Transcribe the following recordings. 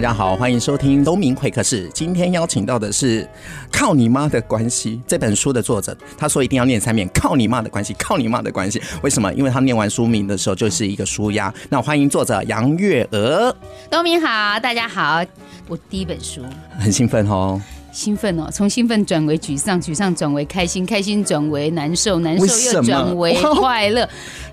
大家好，欢迎收听东明会客室。今天邀请到的是《靠你妈的关系》这本书的作者，他说一定要念三遍“靠你妈的关系”，靠你妈的关系。为什么？因为他念完书名的时候就是一个书压。那我欢迎作者杨月娥。东明好，大家好，我第一本书很兴奋哦。兴奋哦，从兴奋转为沮丧，沮丧转为开心，开心转为难受，难受又转为快乐。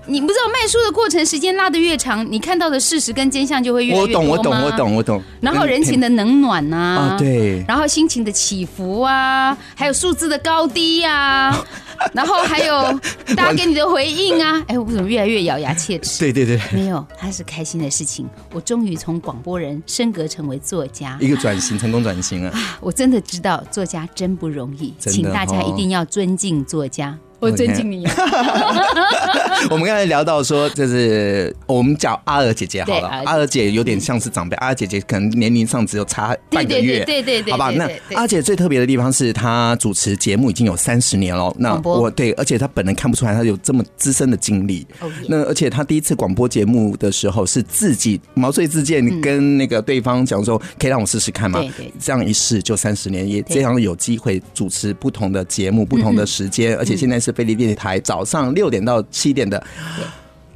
你不知道卖书的过程，时间拉得越长，你看到的事实跟真相就会越？我懂，我懂，我懂，我懂。然后人情的冷暖呐、啊，啊，对。然后心情的起伏啊，还有数字的高低呀、啊，然后还有大家给你的回应啊。哎，我怎么越来越咬牙切齿？对对对，没有，它是开心的事情。我终于从广播人升格成为作家，一个转型，成功转型啊！我真的知道作家真不容易，请大家一定要尊敬作家。我尊敬你。我们刚才聊到说，就是我们叫阿尔姐姐好了。阿尔姐有点像是长辈，阿娥姐姐可能年龄上只有差半个月。对对对，好吧。那阿姐最特别的地方是她主持节目已经有三十年了。那我对，而且她本人看不出来她有这么资深的经历。那而且她第一次广播节目的时候是自己毛遂自荐，跟那个对方讲说，可以让我试试看吗？这样一试就三十年，也这样有机会主持不同的节目，不同的时间，而且现在是。飞利电台早上六点到七点的。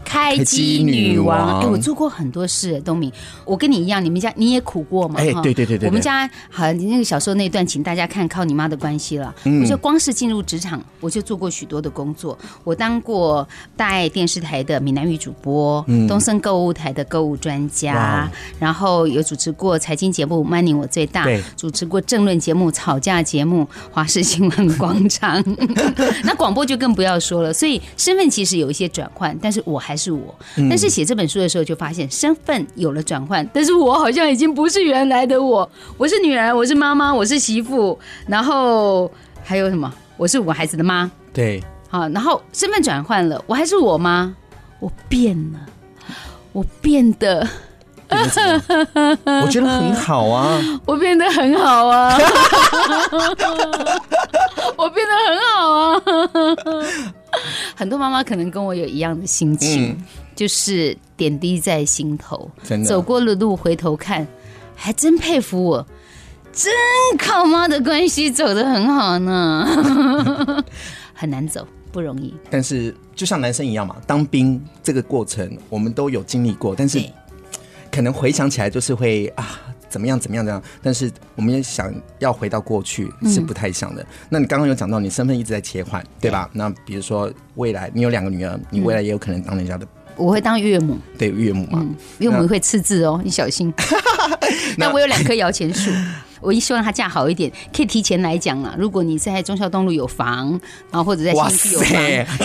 开机女王，哎，我做过很多事，东明，我跟你一样，你们家你也苦过嘛？哎，对对对对，我们家好，你那个小时候那段，请大家看靠你妈的关系了。嗯我就光是进入职场，我就做过许多的工作。我当过大爱电视台的闽南语主播，东森购物台的购物专家，然后有主持过财经节目《Money 我最大》，主持过政论节目、吵架节目《华视新闻广场》。那广播就更不要说了。所以身份其实有一些转换，但是我还是。是我，但是写这本书的时候就发现身份有了转换，但是我好像已经不是原来的我。我是女儿，我是妈妈，我是媳妇，然后还有什么？我是五个孩子的妈。对，好，然后身份转换了，我还是我吗？我变了，我变得，我觉得很好啊，我变得很好啊，我变得很好啊。很多妈妈可能跟我有一样的心情，嗯、就是点滴在心头，走过了路回头看，还真佩服我，真靠妈的关系走得很好呢，很难走，不容易。但是就像男生一样嘛，当兵这个过程我们都有经历过，但是可能回想起来就是会啊。怎么样？怎么样？怎样？但是我们也想要回到过去，是不太想的。嗯、那你刚刚有讲到，你身份一直在切换，对吧？对，那比如说未来，你有两个女儿，你未来也有可能当人家的。我会当岳母，对岳母嘛？嗯、岳母会刺字哦，你小心。那 我有两棵摇钱树，我一希望她嫁好一点，可以提前来讲了。如果你在中孝东路有房，然后或者在新区有房，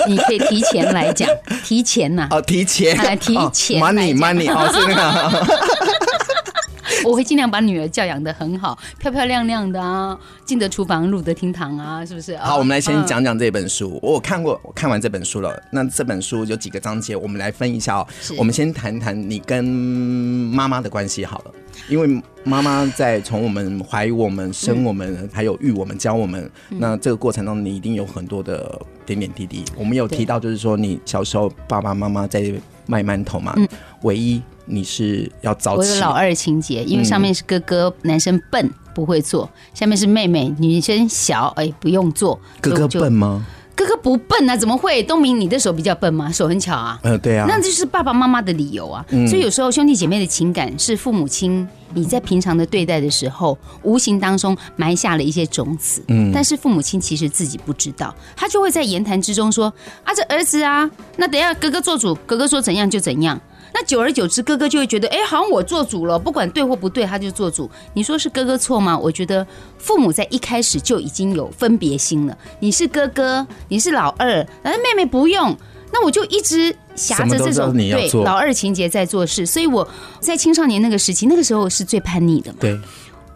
你可以提前来讲，提前呐、啊。哦，提前，来提前，money money，哦，是那个。我会尽量把女儿教养的很好，漂漂亮亮的啊，进得厨房，入得厅堂啊，是不是？好，我们来先讲讲这本书。我看过，我看完这本书了。那这本书有几个章节，我们来分一下哦。我们先谈谈你跟妈妈的关系好了，因为妈妈在从我们怀我们、生我们，嗯、还有育我们、教我们，嗯、那这个过程中，你一定有很多的点点滴滴。我们有提到，就是说你小时候爸爸妈妈在卖馒头嘛，嗯、唯一。你是要早起？我有老二情节，因为上面是哥哥，男生笨不会做；下面是妹妹，女生小，哎，不用做。哥哥笨吗？哥哥不笨啊，怎么会？东明，你的手比较笨吗？手很巧啊。呃，对啊。那就是爸爸妈妈的理由啊。所以有时候兄弟姐妹的情感是父母亲你在平常的对待的时候，无形当中埋下了一些种子。嗯。但是父母亲其实自己不知道，他就会在言谈之中说：“啊，这儿子啊，那等下哥哥做主，哥哥说怎样就怎样。”那久而久之，哥哥就会觉得，哎，好像我做主了，不管对或不对，他就做主。你说是哥哥错吗？我觉得父母在一开始就已经有分别心了。你是哥哥，你是老二，而妹妹不用。那我就一直挟着这种对老二情节在做事。所以我在青少年那个时期，那个时候是最叛逆的嘛。对。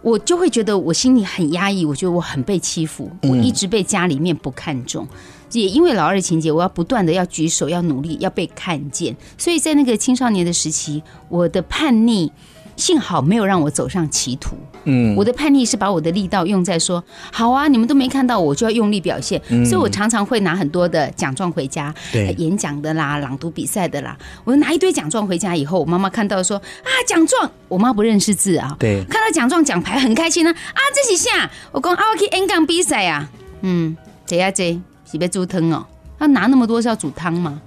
我就会觉得我心里很压抑，我觉得我很被欺负，我一直被家里面不看重，也因为老二的情节，我要不断的要举手，要努力，要被看见，所以在那个青少年的时期，我的叛逆。幸好没有让我走上歧途。嗯，我的叛逆是把我的力道用在说，好啊，你们都没看到，我就要用力表现。嗯，所以我常常会拿很多的奖状回家，对，演讲的啦，朗读比赛的啦，我就拿一堆奖状回家以后，我妈妈看到说啊，奖状，我妈不认识字啊，对，看到奖状奖牌很开心呢，啊，这是啥？我讲啊，我去演讲比赛啊，嗯，这呀这是要煮汤哦，他拿那么多是要煮汤吗？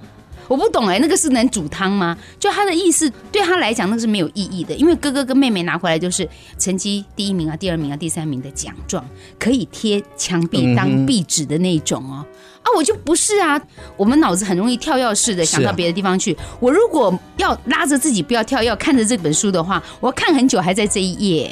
我不懂哎，那个是能煮汤吗？就他的意思，对他来讲那个是没有意义的，因为哥哥跟妹妹拿回来就是成绩第一名啊、第二名啊、第三名的奖状，可以贴墙壁当壁纸的那种哦。啊，我就不是啊，我们脑子很容易跳跃式的想到别的地方去。我如果要拉着自己不要跳跃，看着这本书的话，我要看很久，还在这一页。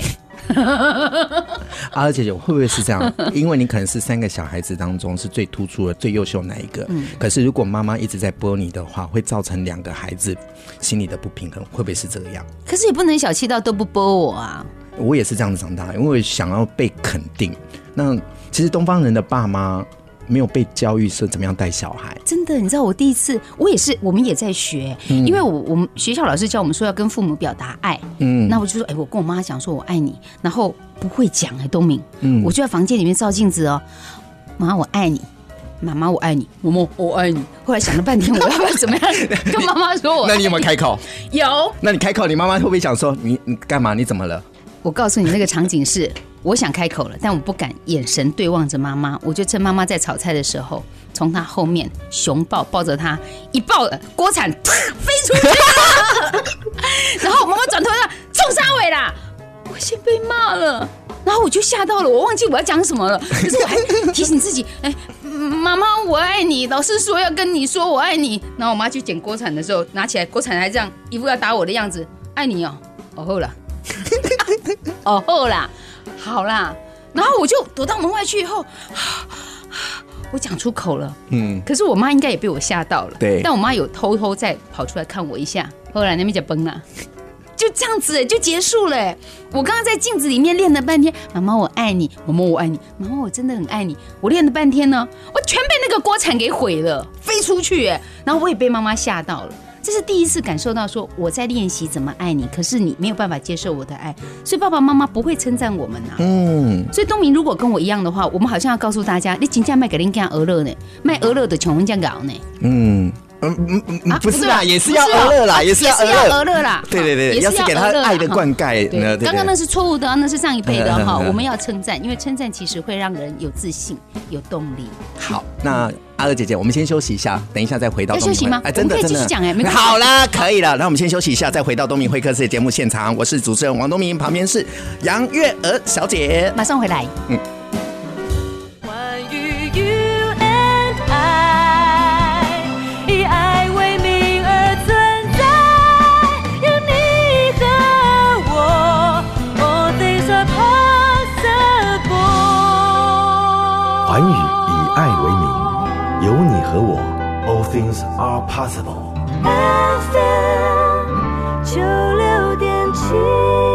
阿娥姐姐，会不会是这样？因为你可能是三个小孩子当中是最突出的、最优秀那一个。嗯。可是如果妈妈一直在剥你的话，会造成两个孩子心里的不平衡，会不会是这个样？可是也不能小气到都不剥我啊！我也是这样子长大，因为想要被肯定。那其实东方人的爸妈。没有被教育是怎么样带小孩，真的，你知道我第一次，我也是，我们也在学，嗯、因为我我们学校老师教我们说要跟父母表达爱，嗯，那我就说，哎，我跟我妈讲说我爱你，然后不会讲哎，东明，嗯，我就在房间里面照镜子哦，妈我爱你，妈妈我爱你，嬷嬷我爱你，后来想了半天，我要不要怎么样 跟妈妈说我？那你有没有开口？有。那你开口，你妈妈会不会想说你你干嘛？你怎么了？我告诉你，那个场景是。我想开口了，但我不敢眼神对望着妈妈。我就趁妈妈在炒菜的时候，从她后面熊抱抱着她，一抱锅铲飞出去了。然后妈妈转头说：“冲沙尾啦！”我先被骂了，然后我就吓到了，我忘记我要讲什么了。可是我还提醒自己：“哎，妈妈，我爱你。”老师说要跟你说我爱你。然后我妈去捡锅铲的时候，拿起来锅铲还这样一副要打我的样子，爱你哦。哦后了，哦后啦。好啦，然后我就躲到门外去以后，我讲出口了，嗯，可是我妈应该也被我吓到了，对，但我妈有偷偷再跑出来看我一下，后来那边就崩了，就这样子就结束了。我刚刚在镜子里面练了半天，妈妈我爱你，妈妈我爱你，妈妈我真的很爱你。我练了半天呢，我全被那个锅铲给毁了，飞出去，然后我也被妈妈吓到了。这是第一次感受到说我在练习怎么爱你，可是你没有办法接受我的爱，所以爸爸妈妈不会称赞我们呐、啊。嗯，所以东明如果跟我一样的话，我们好像要告诉大家，你真正卖给人家鹅乐呢，卖鹅乐的穷人家搞呢。嗯。嗯嗯嗯，不是啦，也是要鹅乐啦，也是要鹅乐啦。对对对，也是要给他爱的灌溉。对，刚刚那是错误的，那是上一辈的哈。我们要称赞，因为称赞其实会让人有自信、有动力。好，那阿乐姐姐，我们先休息一下，等一下再回到。要休息吗？哎，真的真的。好啦，可以了，那我们先休息一下，再回到东明会客室的节目现场。我是主持人王东明，旁边是杨月娥小姐，马上回来。嗯。和 things are possible。FM 九六点七。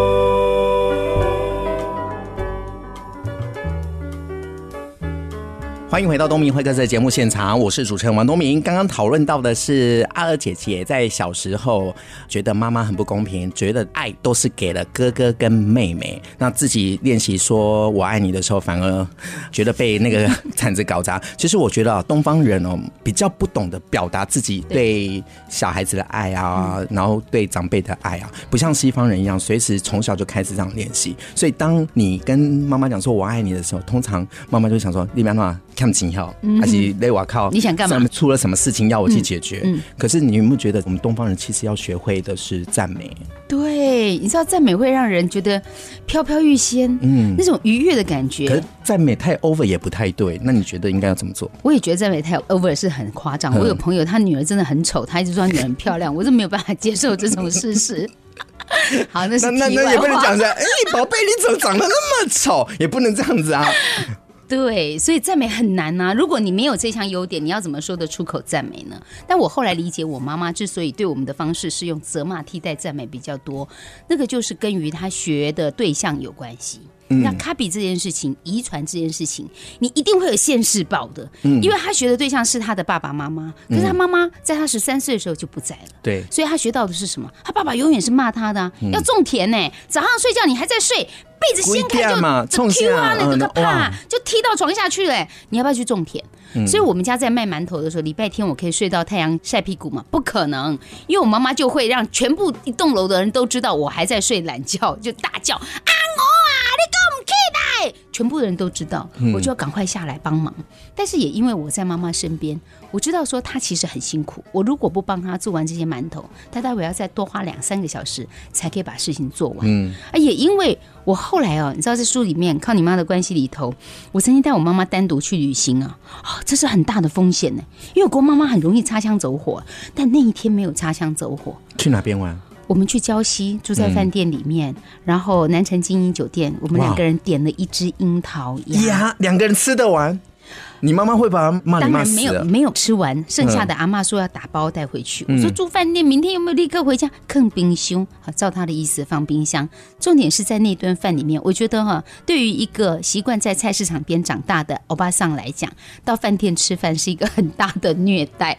欢迎回到东明会客室的节目现场，我是主持人王东明。刚刚讨论到的是阿娥姐姐在小时候觉得妈妈很不公平，觉得爱都是给了哥哥跟妹妹，那自己练习说我爱你的时候，反而觉得被那个铲子搞砸。其实我觉得啊，东方人哦比较不懂得表达自己对小孩子的爱啊，然后对长辈的爱啊，不像西方人一样，随时从小就开始这样练习。所以当你跟妈妈讲说我爱你的时候，通常妈妈就想说你别闹。看情况，还是勒瓦靠？你想干嘛？出了什么事情要我去解决？嗯嗯、可是你有没有觉得，我们东方人其实要学会的是赞美？对，你知道赞美会让人觉得飘飘欲仙，嗯，那种愉悦的感觉。可是赞美太 over 也不太对。那你觉得应该要怎么做？我也觉得赞美太 over 是很夸张。我有朋友，他女儿真的很丑，他一直说女儿很漂亮，我是没有办法接受这种事实。好，那是那那那也不能讲这样。哎，宝贝，你怎么长得那么丑？也不能这样子啊。对，所以赞美很难呐、啊。如果你没有这项优点，你要怎么说得出口赞美呢？但我后来理解，我妈妈之所以对我们的方式是用责骂替代赞美比较多，那个就是跟于她学的对象有关系。那 copy 这件事情，遗传这件事情，你一定会有现世报的，因为他学的对象是他的爸爸妈妈，可是他妈妈在他十三岁的时候就不在了，对，所以他学到的是什么？他爸爸永远是骂他的、啊，要种田呢，早上睡觉你还在睡，被子掀开就就 Q 啊，那个啪就踢到床下去了，你要不要去种田？所以我们家在卖馒头的时候，礼拜天我可以睡到太阳晒屁股吗？不可能，因为我妈妈就会让全部一栋楼的人都知道我还在睡懒觉，就大叫啊我。全部的人都知道，我就要赶快下来帮忙。但是也因为我在妈妈身边，我知道说她其实很辛苦。我如果不帮她做完这些馒头，她待会要再多花两三个小时才可以把事情做完。嗯，啊，也因为我后来哦，你知道，在书里面靠你妈的关系里头，我曾经带我妈妈单独去旅行啊，啊，这是很大的风险呢，因为我跟妈妈很容易擦枪走火。但那一天没有擦枪走火，去哪边玩？我们去礁溪，住在饭店里面，嗯、然后南城精英酒店，我们两个人点了一只樱桃鸭，两个人吃得完？你妈妈会把？当然没有，没有吃完，剩下的阿嬷说要打包带回去。嗯、我说住饭店，明天有没有立刻回家？坑冰箱，好，照他的意思放冰箱。重点是在那顿饭里面，我觉得哈，对于一个习惯在菜市场边长大的欧巴桑来讲，到饭店吃饭是一个很大的虐待。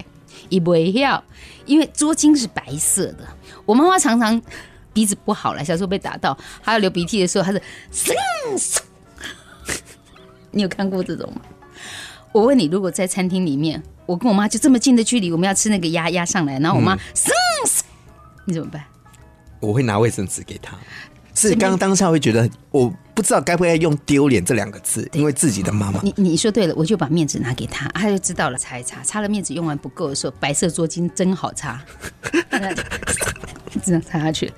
一不要，因为桌巾是白色的。我妈妈常常鼻子不好了，小时候被打到，还有流鼻涕的时候，她是。你有看过这种吗？我问你，如果在餐厅里面，我跟我妈就这么近的距离，我们要吃那个鸭鸭上来，然后我妈嗖嗖，你怎么办？我会拿卫生纸给她。是刚刚当下会觉得，我不知道该不该用丢脸这两个字，因为自己的妈妈。你你说对了，我就把面纸拿给他，他就知道了，擦一擦，擦了面纸用完不够的时候，白色桌巾真好擦。这样擦下去，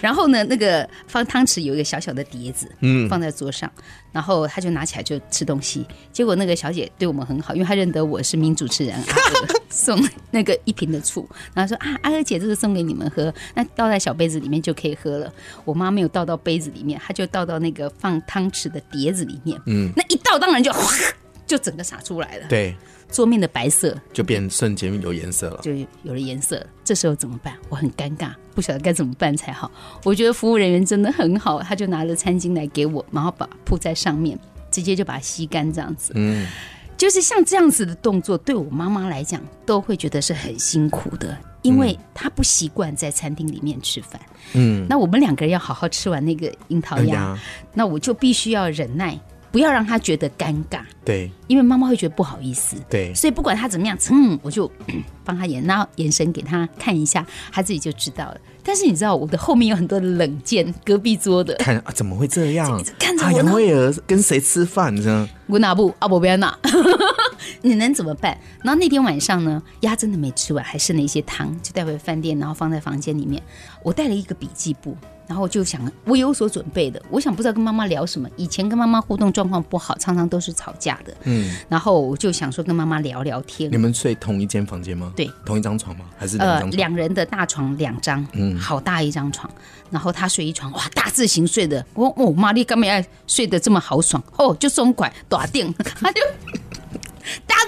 然后呢，那个放汤匙有一个小小的碟子，嗯，放在桌上，然后他就拿起来就吃东西。结果那个小姐对我们很好，因为她认得我是名主持人，阿娥送那个一瓶的醋，然后说啊，阿娥姐这个送给你们喝，那倒在小杯子里面就可以喝了。我妈没有倒到杯子里面，她就倒到那个放汤匙的碟子里面，嗯，那一倒当然就哗 就整个洒出来了，对。桌面的白色就变瞬间有颜色了，就有了颜色。这时候怎么办？我很尴尬，不晓得该怎么办才好。我觉得服务人员真的很好，他就拿了餐巾来给我，然后把铺在上面，直接就把它吸干，这样子。嗯，就是像这样子的动作，对我妈妈来讲都会觉得是很辛苦的，因为他不习惯在餐厅里面吃饭。嗯，那我们两个人要好好吃完那个樱桃鸭，哎、那我就必须要忍耐。不要让他觉得尴尬，对，因为妈妈会觉得不好意思，对，所以不管他怎么样，嗯，我就 帮他演，然后眼神给他看一下，他自己就知道了。但是你知道，我的后面有很多的冷箭，隔壁桌的看啊，怎么会这样？看着我，杨惠儿跟谁吃饭呢？我哪不阿伯别拿，你能怎么办？然后那天晚上呢，鸭真的没吃完，还剩了一些汤，就带回饭店，然后放在房间里面。我带了一个笔记簿。然后我就想，我有所准备的。我想不知道跟妈妈聊什么。以前跟妈妈互动状况不好，常常都是吵架的。嗯。然后我就想说跟妈妈聊聊天。你们睡同一间房间吗？对，同一张床吗？还是两张床？呃，两人的大床两张，嗯，好大一张床。然后他睡一床，哇，大字型睡的。我哦妈你干嘛要睡得这么豪爽？哦，就松快，打定，他就。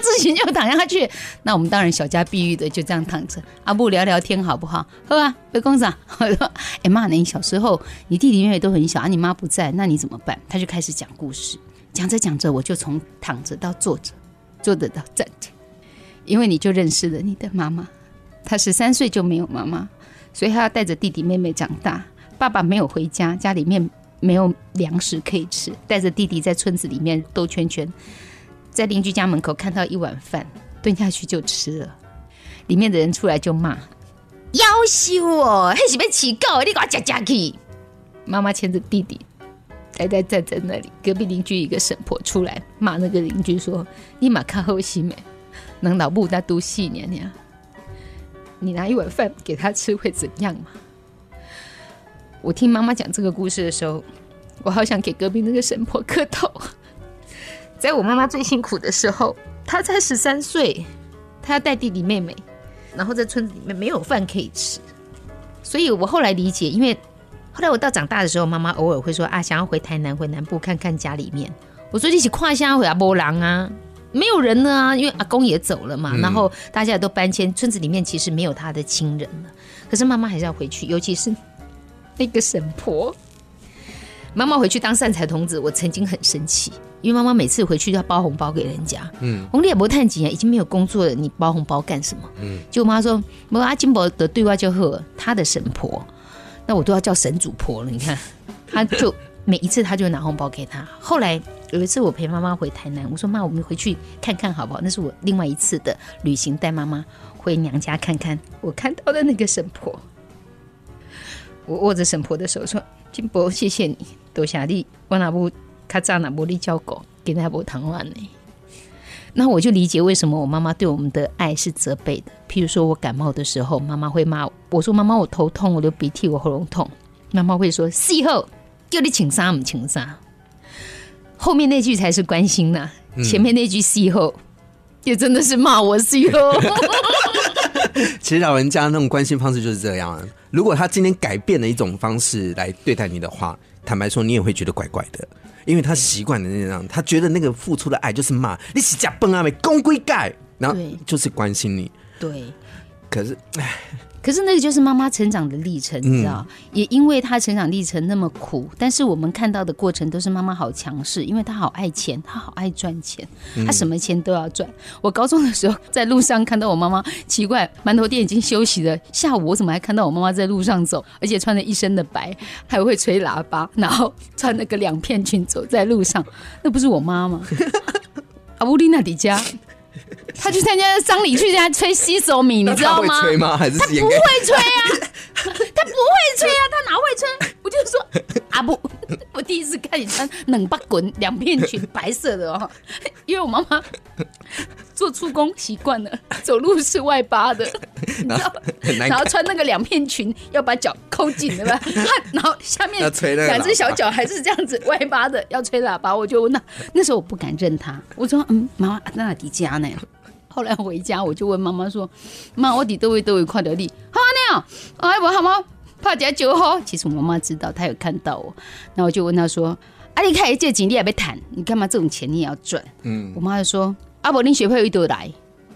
自行就躺下去，那我们当然小家碧玉的就这样躺着。阿布聊聊天好不好？喝啊，别公子。我 说，哎妈，你小时候你弟弟妹妹都很小啊，你妈不在，那你怎么办？他就开始讲故事，讲着讲着，我就从躺着到坐着，坐着到站着，因为你就认识了你的妈妈，她十三岁就没有妈妈，所以她要带着弟弟妹妹长大。爸爸没有回家，家里面没有粮食可以吃，带着弟弟在村子里面兜圈圈。在邻居家门口看到一碗饭，蹲下去就吃了。里面的人出来就骂：“夭寿哦，还是被乞告，你给我夹夹去。”妈妈牵着弟弟，呆呆站在那里。隔壁邻居一个婶婆出来骂那个邻居说：“你马看后心没？能老母他都细娘娘，你拿一碗饭给他吃会怎样吗？”我听妈妈讲这个故事的时候，我好想给隔壁那个神婆磕头。在我妈妈最辛苦的时候，她才十三岁，她要带弟弟妹妹，然后在村子里面没有饭可以吃，所以我后来理解，因为后来我到长大的时候，妈妈偶尔会说啊，想要回台南、回南部看看家里面，我说一起跨下回阿波郎啊，没有人了啊，因为阿公也走了嘛，然后大家也都搬迁，村子里面其实没有他的亲人了。可是妈妈还是要回去，尤其是那个神婆。妈妈回去当善财童子，我曾经很生气，因为妈妈每次回去都要包红包给人家。嗯，红脸不探几年，已经没有工作了，你包红包干什么？嗯，就妈说，我阿金伯的对外叫贺他的神婆，那我都要叫神主婆了。你看，他就每一次他就拿红包给他。后来有一次我陪妈妈回台南，我说妈，我们回去看看好不好？那是我另外一次的旅行，带妈妈回娘家看看我看到的那个神婆。我握着神婆的手说。金伯，谢谢你，多谢你。我那不卡扎那不你教狗，给那不谈完呢。那我就理解为什么我妈妈对我们的爱是责备的。譬如说我感冒的时候，妈妈会骂我，我说妈妈我头痛，我流鼻涕，我喉咙痛。妈妈会说事后叫你请啥，唔请啥。后面那句才是关心呐、啊，前面那句事后也真的是骂我事后。其实老人家那种关心方式就是这样。如果他今天改变了一种方式来对待你的话，坦白说，你也会觉得怪怪的，因为他习惯了那样，他觉得那个付出的爱就是骂你是假笨啊，没公归盖，然后就是关心你。对，可是，唉。可是那个就是妈妈成长的历程，你知道？也因为她成长历程那么苦，但是我们看到的过程都是妈妈好强势，因为她好爱钱，她好爱赚钱，她什么钱都要赚。我高中的时候在路上看到我妈妈，奇怪，馒头店已经休息了，下午我怎么还看到我妈妈在路上走，而且穿着一身的白，还会吹喇叭，然后穿那个两片裙走在路上，那不是我妈吗？阿 乌丽娜迪家。他去参加丧礼，去人家吹西索米，你知道吗？他会吹吗？还是他不会吹啊？他不会吹啊？他哪会吹？我就说啊不，我第一次看你穿冷巴滚两片裙，白色的哦，因为我妈妈做出工习惯了，走路是外八的，你知道？然后穿那个两片裙要把脚抠紧，对吧？然后下面两只小脚还是这样子外八的，要吹喇叭，我就问他，那时候我不敢认他，我说嗯，妈妈那哪迪家呢？后来回家，我就问妈妈说：“妈，我底都会都会看到你，好啊，你哎，我好吗？怕假酒好。”其实我妈妈知道，她有看到我。那我就问她说：“啊，你看这钱你也没谈，你干嘛这种钱你也要赚？”嗯，我妈就说：“阿伯，你学费一堆来，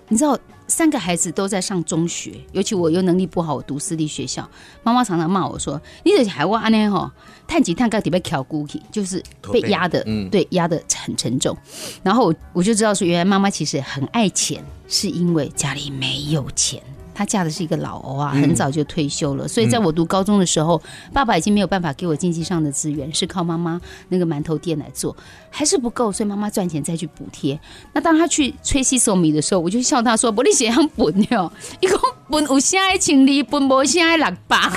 你知道。”三个孩子都在上中学，尤其我又能力不好，我读私立学校。妈妈常常骂我说：“你这海娃呢？吼，探几探个底被挑骨体，就是被压的，嗯、对，压得很沉重。”然后我就知道说，原来妈妈其实很爱钱，是因为家里没有钱。她嫁的是一个老欧啊，很早就退休了，嗯、所以在我读高中的时候，嗯、爸爸已经没有办法给我经济上的资源，是靠妈妈那个馒头店来做，还是不够，所以妈妈赚钱再去补贴。那当他去吹西索米的时候，我就笑他说：“不，你写样本哟，一共本有啥爱情理，本无啥爱六八。”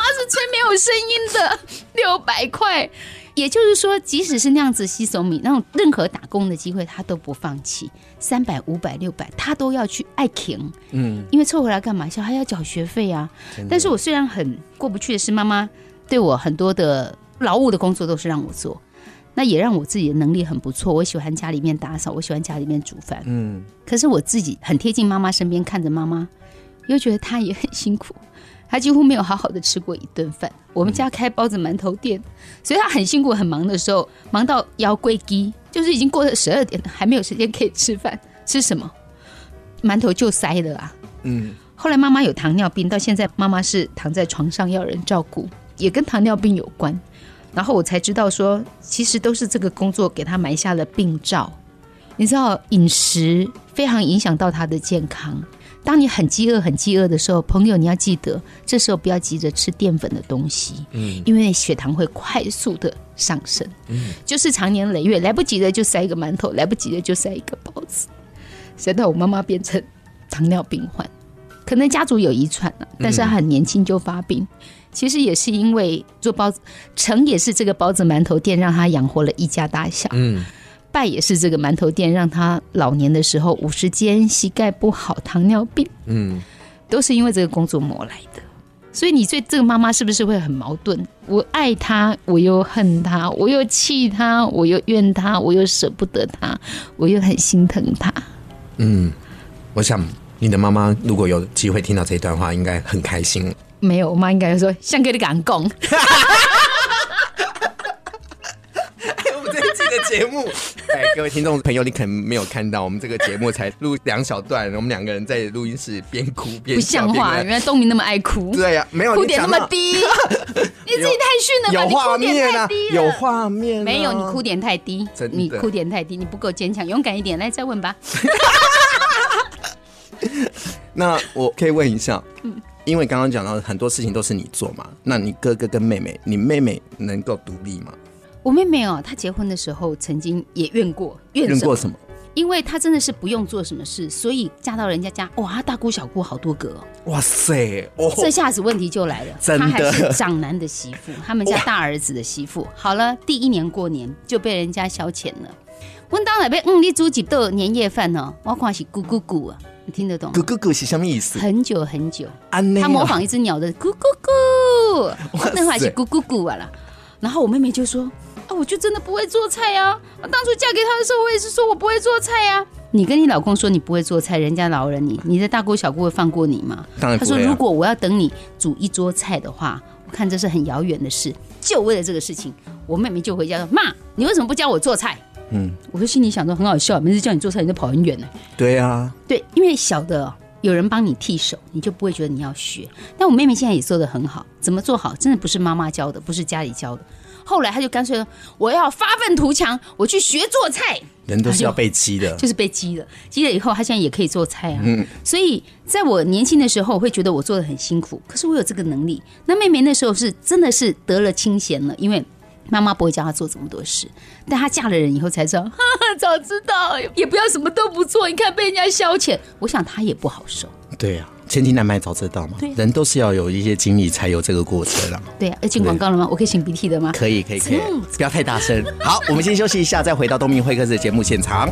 我妈是吹没有声音的 六百块。也就是说，即使是那样子吸手米，那种任何打工的机会，他都不放弃。三百、五百、六百，他都要去爱停。嗯，因为凑回来干嘛？小孩要缴学费啊。但是我虽然很过不去的是，妈妈对我很多的劳务的工作都是让我做，那也让我自己的能力很不错。我喜欢家里面打扫，我喜欢家里面煮饭。嗯，可是我自己很贴近妈妈身边，看着妈妈，又觉得她也很辛苦。他几乎没有好好的吃过一顿饭。我们家开包子馒头店，所以他很辛苦、很忙的时候，忙到腰龟鸡，就是已经过了十二点了，还没有时间可以吃饭。吃什么？馒头就塞了啊。嗯。后来妈妈有糖尿病，到现在妈妈是躺在床上要人照顾，也跟糖尿病有关。然后我才知道说，其实都是这个工作给他埋下了病灶。你知道，饮食非常影响到他的健康。当你很饥饿、很饥饿的时候，朋友，你要记得，这时候不要急着吃淀粉的东西，嗯，因为血糖会快速的上升，嗯，就是长年累月来不及的就塞一个馒头，来不及的就塞一个包子，塞到我妈妈变成糖尿病患，可能家族有遗传了，但是她很年轻就发病，其实也是因为做包子，成也是这个包子馒头店让她养活了一家大小，嗯。败也是这个馒头店，让他老年的时候五十肩、膝盖不好、糖尿病，嗯，都是因为这个工作磨来的。所以你对这个妈妈是不是会很矛盾？我爱她，我又恨她，我又气她，我又怨她，我又舍不得她，我又很心疼她。嗯，我想你的妈妈如果有机会听到这段话，应该很开心。没有，我妈应该说：“想给你讲讲。”的节目。哎，各位听众朋友，你可能没有看到，我们这个节目才录两小段，我们两个人在录音室边哭边不像话。原来东明那么爱哭，对呀、啊，没有哭点那么低，你自己太逊了吧？有画面啊，有画面，没有，你哭点太低，你哭点太低，你不够坚强，勇敢一点，来再问吧。那我可以问一下，嗯，因为刚刚讲到很多事情都是你做嘛，那你哥哥跟妹妹，你妹妹能够独立吗？我妹妹哦，她结婚的时候曾经也怨过，怨怨过什么？因为她真的是不用做什么事，所以嫁到人家家，哇，她大姑小姑好多个哦。哇塞，哦，这下子问题就来了，她还是长男的媳妇，他们家大儿子的媳妇。好了，第一年过年就被人家消遣了。问到那边，嗯，你煮几道年夜饭呢？我看是咕咕咕啊，你听得懂？咕咕咕是什么意思？很久很久，他模仿一只鸟的咕咕咕，那话是咕咕咕啊啦。然后我妹妹就说。啊，我就真的不会做菜呀！我当初嫁给他的时候，我也是说我不会做菜呀。你跟你老公说你不会做菜，人家饶了你，你的大姑小姑会放过你吗？当然。他说如果我要等你煮一桌菜的话，我看这是很遥远的事。就为了这个事情，我妹妹就回家说：“妈，你为什么不教我做菜？”嗯，我就心里想说很好笑，每次叫你做菜，你就跑很远呢。对啊，对，因为小的有人帮你替手，你就不会觉得你要学。但我妹妹现在也做的很好，怎么做好？真的不是妈妈教的，不是家里教的。后来他就干脆说：“我要发愤图强，我去学做菜。”人都是要被激的，就是被激的。激了以后，他现在也可以做菜啊。嗯，所以在我年轻的时候，我会觉得我做的很辛苦，可是我有这个能力。那妹妹那时候是真的是得了清闲了，因为妈妈不会教她做这么多事。但她嫁了人以后才知道，哈哈，早知道也不要什么都不做。你看被人家消遣，我想她也不好受。对呀、啊。千金难买早知道嘛，人都是要有一些经历才有这个过程的。对啊，要进广告了吗？我可以擤鼻涕的吗？可以，可以，可以，不要太大声。好，我们先休息一下，再回到东明会客室的节目现场。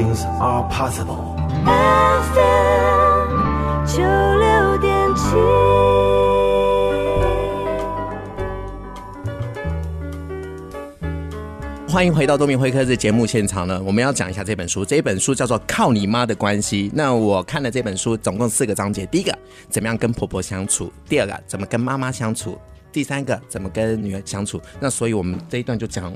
Things are possible. FM。欢迎回到东明会客室节目现场呢，我们要讲一下这本书。这本书叫做《靠你妈的关系》。那我看了这本书，总共四个章节。第一个，怎么样跟婆婆相处；第二个，怎么跟妈妈相处；第三个，怎么跟女儿相处。那所以我们这一段就讲。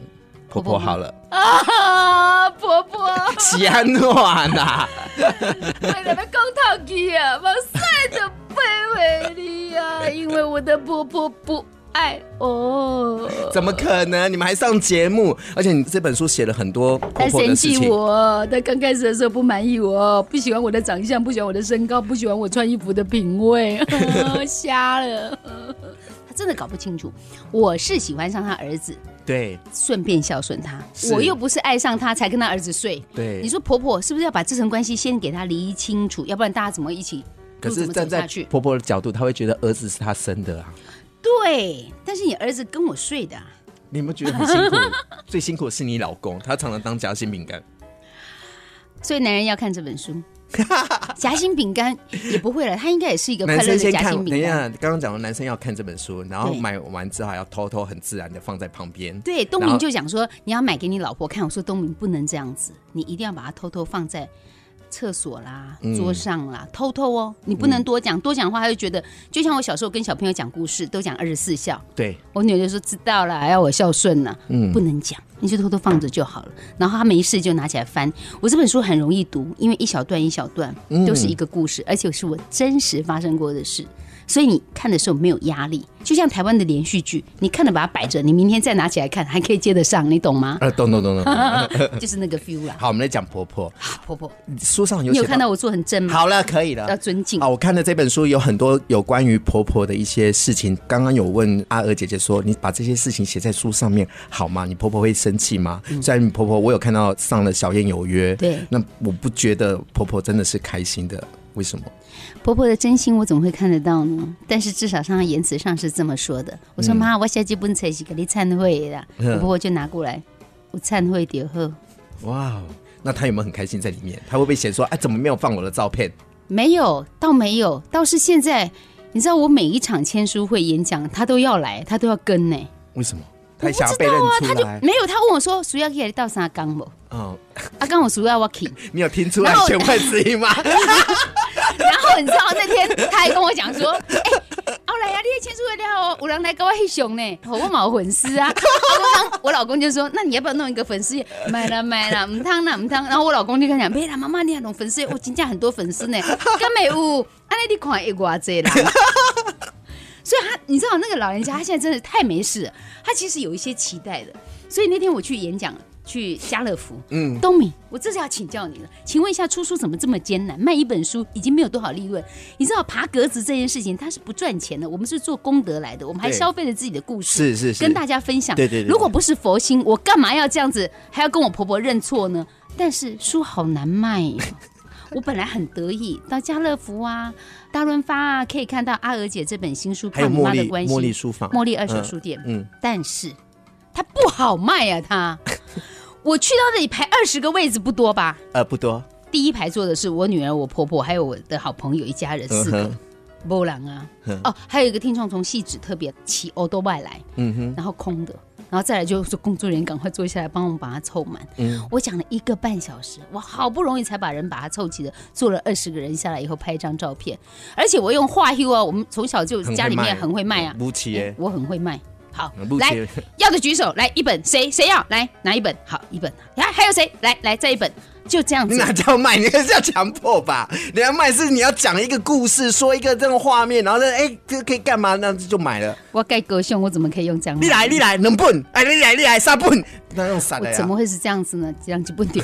婆婆好了啊，婆婆喜安暖呐，为了被公讨气啊，我晒的卑微你呀，因为我的婆婆不爱我。怎么可能？你们还上节目，而且你这本书写了很多婆婆的事情。他嫌弃我，他刚开始的时候不满意我，不喜欢我的长相，不喜欢我的身高，不喜欢我穿衣服的品味，瞎了。他真的搞不清楚，我是喜欢上他儿子。对，顺便孝顺他，我又不是爱上他才跟他儿子睡。对，你说婆婆是不是要把这层关系先给他理清楚？要不然大家怎么一起？可是站在婆婆的角度，她会觉得儿子是她生的啊。对，但是你儿子跟我睡的，你有没有觉得很辛苦？最辛苦的是你老公，他常常当夹心饼干。所以男人要看这本书。夹心饼干也不会了，他应该也是一个快乐的夹心饼干。等一下，刚刚讲的男生要看这本书，然后买完之后还要偷偷很自然的放在旁边。对，东明就讲说你要买给你老婆看，我说东明不能这样子，你一定要把它偷偷放在。厕所啦，桌上啦，嗯、偷偷哦，你不能多讲，嗯、多讲的话，他就觉得就像我小时候跟小朋友讲故事，都讲二十四孝。对，我女儿就说知道了，要我孝顺呢，嗯，不能讲，你就偷偷放着就好了。然后他没事就拿起来翻。我这本书很容易读，因为一小段一小段都是一个故事，嗯、而且是我真实发生过的事。所以你看的时候没有压力，就像台湾的连续剧，你看了把它摆着，你明天再拿起来看，还可以接得上，你懂吗？呃，懂懂懂懂，就是那个 feel 啦。好，我们来讲婆婆。婆婆，书上有你有看到我做很正吗？好了，可以了，要尊敬。啊，我看的这本书有很多有关于婆婆的一些事情。刚刚有问阿娥姐姐说，你把这些事情写在书上面好吗？你婆婆会生气吗？嗯、虽然你婆婆我有看到上了小燕有约，对，那我不觉得婆婆真的是开心的，为什么？婆婆的真心我怎么会看得到呢？但是至少上言辞上是这么说的。我说妈，我下基本才是给你忏悔的，我婆婆就拿过来，我忏悔点后。哇，那她有没有很开心在里面？她会不会嫌说，哎，怎么没有放我的照片？没有，倒没有，倒是现在，你知道我每一场签书会演讲，她都要来，她都要跟呢。为什么？我不知道啊，他就没有，他问我说：“谁要给你到啥缸不？”嗯，啊，刚我需要我 k 你有听出来全外之音吗？然后你知道那天他还跟我讲说：“哎、欸，后来呀，你签书会了，有人来跟我黑熊呢，我冇粉丝啊。我 ”我老公就说：“那你要不要弄一个粉丝页？买了买了，唔烫了唔烫。”然后我老公就跟他讲：“别啦，妈妈，你还弄粉丝页？我今天很多粉丝呢，根本有。啊，你看一寡子啦。”所以他，你知道那个老人家，他现在真的太没事。他其实有一些期待的。所以那天我去演讲，去家乐福。嗯，东明，我这是要请教你了。请问一下，出书怎么这么艰难？卖一本书已经没有多少利润。你知道爬格子这件事情，它是不赚钱的。我们是做功德来的，我们还消费了自己的故事，是是是，跟大家分享。对对对。如果不是佛心，我干嘛要这样子，还要跟我婆婆认错呢？但是书好难卖。我本来很得意，到家乐福啊、大润发啊，可以看到阿娥姐这本新书《靠你妈的关系》。茉莉书房、茉莉二手书店。嗯，嗯，但是它不好卖啊！它，我去到那里排二十个位置不多吧？呃，不多。第一排坐的是我女儿、我婆婆，还有我的好朋友一家人四个。波浪啊，哦，还有一个听众从汐止特别骑欧多外来，嗯哼，然后空的。然后再来就是工作人员赶快坐下来帮我们把它凑满。嗯，我讲了一个半小时，我好不容易才把人把它凑齐的，坐了二十个人下来以后拍一张照片，而且我用话 U 啊，我们从小就家里面很会卖啊，我很会卖。好，来 要的举手，来一本，谁谁要来拿一本？好，一本，来还有谁？来来再一本。就这样子，那叫卖？你这是要强迫吧？你要卖是你要讲一个故事，说一个这种画面，然后呢，哎、欸，这可以干嘛？那就买了。我盖歌兄，我怎么可以用这样？你来，你来，能笨？哎，你来，你来，杀笨？那用啥的呀？怎么会是这样子呢？这样就不丢。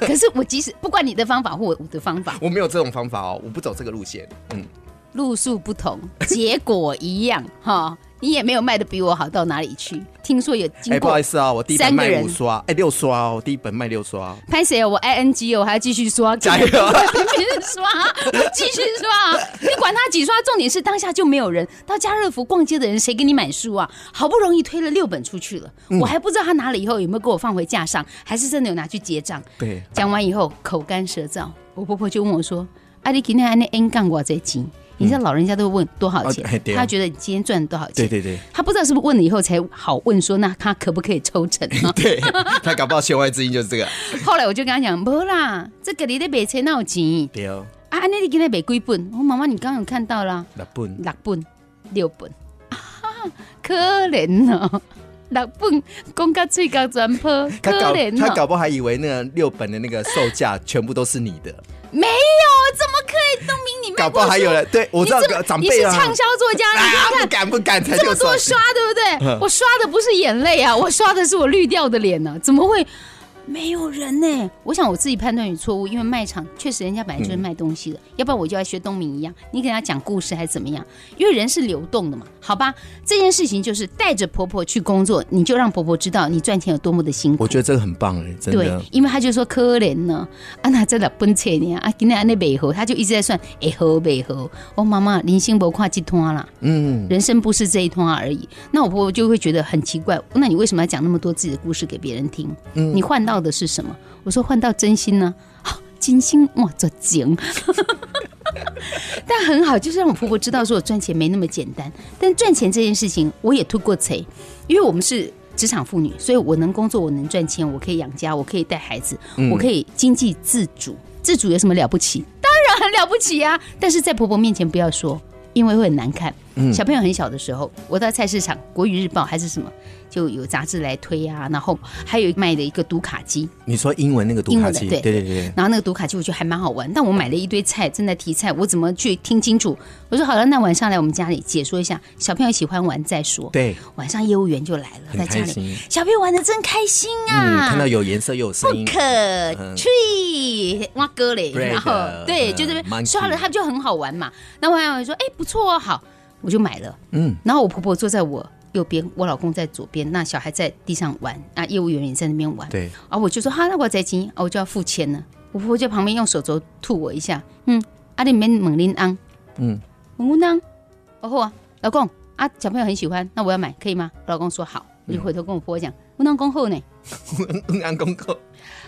可是我即使不管你的方法或我的方法，我没有这种方法哦，我不走这个路线。嗯，路数不同，结果一样哈。你也没有卖的比我好到哪里去？听说有经过，哎，不好意思啊，我第一本卖五刷，哎，六刷哦，第一本卖六刷。拍谁哦？我 I N G 哦，我还要继续刷，加油！继续刷，继续刷。你管他几刷，重点是当下就没有人到家乐福逛街的人，谁给你买书啊？好不容易推了六本出去了，嗯、我还不知道他拿了以后有没有给我放回架上，还是真的有拿去结账。对，讲完以后口干舌燥，我婆婆就问我说：“阿你今天安尼 N 杠我在金？”你知道老人家都会问多少钱，他觉得你今天赚多少钱？对对对，他不知道是不是问了以后才好问说，那他可不可以抽成？对，他搞不好弦外之音就是这个。后来我就跟他讲，不啦，这个你得卖钱哪有钱？对哦。啊，那你今天卖几本？我妈妈，你刚刚有看到啦，六本，六本，六本，啊，可怜哦，六本，公家最高专科，可怜他搞不好还以为那个六本的那个售价全部都是你的。没有，怎么可以？东明，你卖过书？搞不好还有人对我知道长辈啊，你是畅销作家，你看不敢不敢，这么多刷，对不对？我刷的不是眼泪啊，我刷的是我绿掉的脸呢，怎么会？没有人呢、欸，我想我自己判断有错误，因为卖场确实人家本来就是卖东西的，嗯、要不然我就要学东明一样，你给他讲故事还是怎么样？因为人是流动的嘛，好吧？这件事情就是带着婆婆去工作，你就让婆婆知道你赚钱有多么的辛苦。我觉得这个很棒哎、欸，真的。对，因为他就说可怜呢，啊那真的奔切呢啊，今天安那美猴，他就一直在算哎河北河。我妈妈林心博跨几趟啦，嗯，人生不是这一通啊而已。那我婆婆就会觉得很奇怪，那你为什么要讲那么多自己的故事给别人听？嗯，你换到。的是什么？我说换到真心呢，真心哇，这精。但很好，就是让我婆婆知道说我赚钱没那么简单。但赚钱这件事情，我也吐过贼，因为我们是职场妇女，所以我能工作，我能赚钱，我可以养家，我可以带孩子，我可以经济自主。自主有什么了不起？当然很了不起啊！但是在婆婆面前不要说，因为会很难看。小朋友很小的时候，我到菜市场，国语日报还是什么。就有杂志来推啊，然后还有卖的一个读卡机。你说英文那个读卡机？对对对对。然后那个读卡机我觉得还蛮好玩，但我买了一堆菜，正在提菜，我怎么去听清楚？我说好了，那晚上来我们家里解说一下，小朋友喜欢玩再说。对，晚上业务员就来了，在家里，小朋友玩的真开心啊！看到有颜色又有声音，不可去挖哥嘞，然后对，就这边刷了，他就很好玩嘛。那我还说，哎，不错哦，好，我就买了。嗯，然后我婆婆坐在我。右边，我老公在左边，那小孩在地上玩，那业务员也在那边玩。对，啊，我就说哈，那我在金，啊，我就要付钱了。我婆婆就旁边用手肘吐我一下，嗯，啊，你免猛拎安，嗯，猛拎安，然后啊，老公啊，小朋友很喜欢，那我要买，可以吗？老公说好，我就回头跟我婆婆讲，我能恭候呢，我能恭候。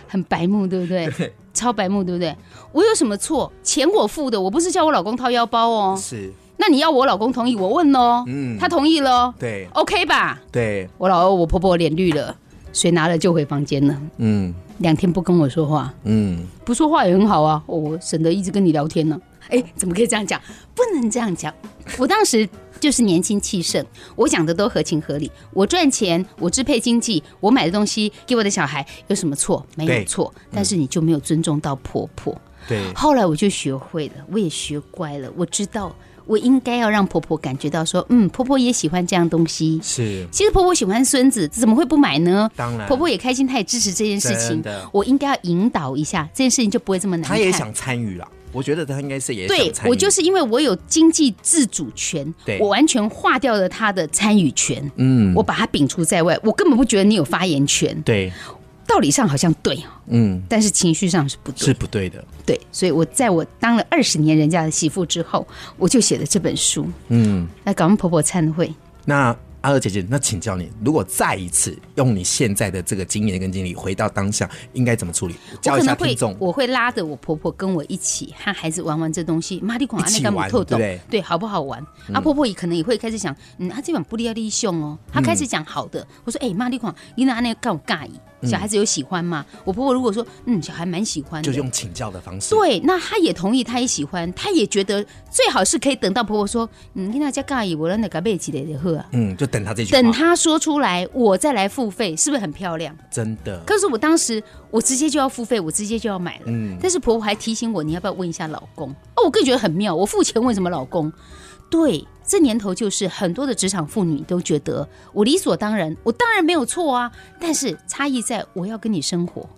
很白目，对不对？超白目，对不对？我有什么错？钱我付的，我不是叫我老公掏腰包哦。是，那你要我老公同意，我问哦。嗯他同意了，对，OK 吧？对，我老我婆婆脸绿了，水拿了就回房间了，嗯两天不跟我说话，嗯，不说话也很好啊，我省得一直跟你聊天呢、哎，怎么可以这样讲？不能这样讲。我当时就是年轻气盛，我讲的都合情合理。我赚钱，我支配经济，我买的东西给我的小孩有什么错？没有错。但是你就没有尊重到婆婆。对，后来我就学会了，我也学乖了，我知道我应该要让婆婆感觉到说，嗯，婆婆也喜欢这样东西。是，其实婆婆喜欢孙子，怎么会不买呢？当然婆婆也开心，她也支持这件事情的。我应该要引导一下，这件事情就不会这么难看。他也想参与了。我觉得他应该是也想对参与我就是因为我有经济自主权，我完全划掉了他的参与权，嗯我把他摒除在外，我根本不觉得你有发言权。对，道理上好像对，嗯，但是情绪上是不对。是不对的，对，所以我在我当了二十年人家的媳妇之后，我就写了这本书嗯。来搞婆婆忏悔。那阿娥姐姐，那请教你，如果再一次用你现在的这个经验跟经历回到当下，应该怎么处理？教一下听众。我会拉着我婆婆跟我一起和孩子玩玩这东西。妈，你讲一起那个玩透透对对好不好玩？阿，婆婆也可能也会开始想，嗯，啊，这碗不利要利凶哦。她开始讲好的，我说，哎，妈，你讲你拿那个干我尬意，小孩子有喜欢吗？我婆婆如果说，嗯，小孩蛮喜欢的，就用请教的方式。对，那她也同意，她也喜欢，她也觉得最好是可以等到婆婆说，嗯，你那家尬意，我让那个背起来就好啊。嗯，就等她这句话。等她说出来，我再来付费，是不是很漂亮？真的，可是我当时我直接就要付费，我直接就要买了。嗯但是婆婆还提醒我，你要不要问一下老公？我更觉得很妙，我付钱为什么老公？对，这年头就是很多的职场妇女都觉得我理所当然，我当然没有错啊。但是差异在我要跟你生活，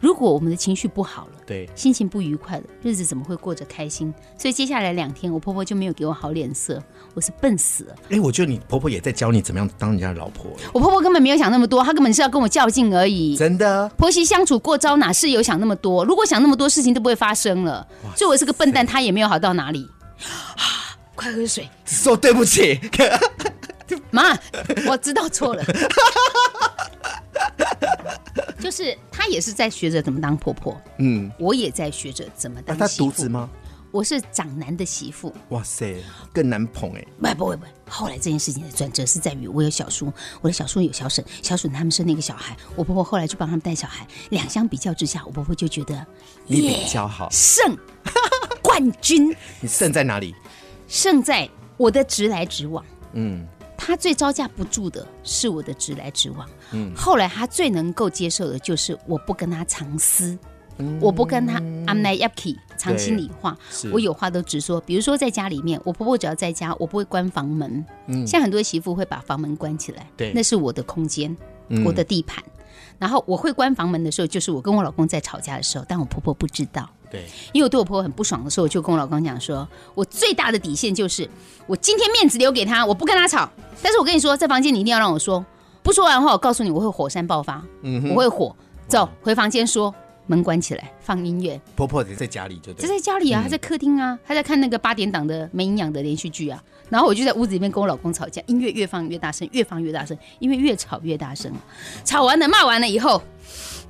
如果我们的情绪不好了。对，心情不愉快了，日子怎么会过着开心？所以接下来两天，我婆婆就没有给我好脸色，我是笨死了。哎，我觉得你婆婆也在教你怎么样当人家的老婆，我婆婆根本没有想那么多，她根本是要跟我较劲而已。真的。婆媳相处过招，哪是有想那么多？如果想那么多，事情都不会发生了。所以我是个笨蛋，她也没有好到哪里。啊，快喝水，说对不起，妈，我知道错了。就是她也是在学着怎么当婆婆，嗯，我也在学着怎么当媳妇。独子吗？我是长男的媳妇。哇塞，更难捧哎。不不不不，后来这件事情的转折是在于我有小叔，我的小叔有小婶，小婶他们生了一个小孩，我婆婆后来就帮他们带小孩，两相比较之下，我婆婆就觉得你比较好，胜冠军 你胜在哪里？胜在我的直来直往。嗯，他最招架不住的是我的直来直往。嗯，后来他最能够接受的就是我不跟他藏私，我不跟他 I'm not yucky 藏心里话，我有话都直说。比如说在家里面，我婆婆只要在家，我不会关房门。嗯像很多媳妇会把房门关起来，对那是我的空间，嗯我的地盘。然后我会关房门的时候，就是我跟我老公在吵架的时候，但我婆婆不知道。对，因为我对我婆婆很不爽的时候，我就跟我老公讲说，我最大的底线就是，我今天面子留给他，我不跟他吵。但是我跟你说，在房间你一定要让我说，不说完的话，我告诉你，我会火山爆发，嗯我会火。走，回房间说，门关起来，放音乐。婆婆得在家里就就。在家里啊，她在客厅啊，她在看那个八点档的没营养的连续剧啊。然后我就在屋子里面跟我老公吵架，音乐越放越大声，越放越大声，因为越吵越大声。吵完了骂完了以后，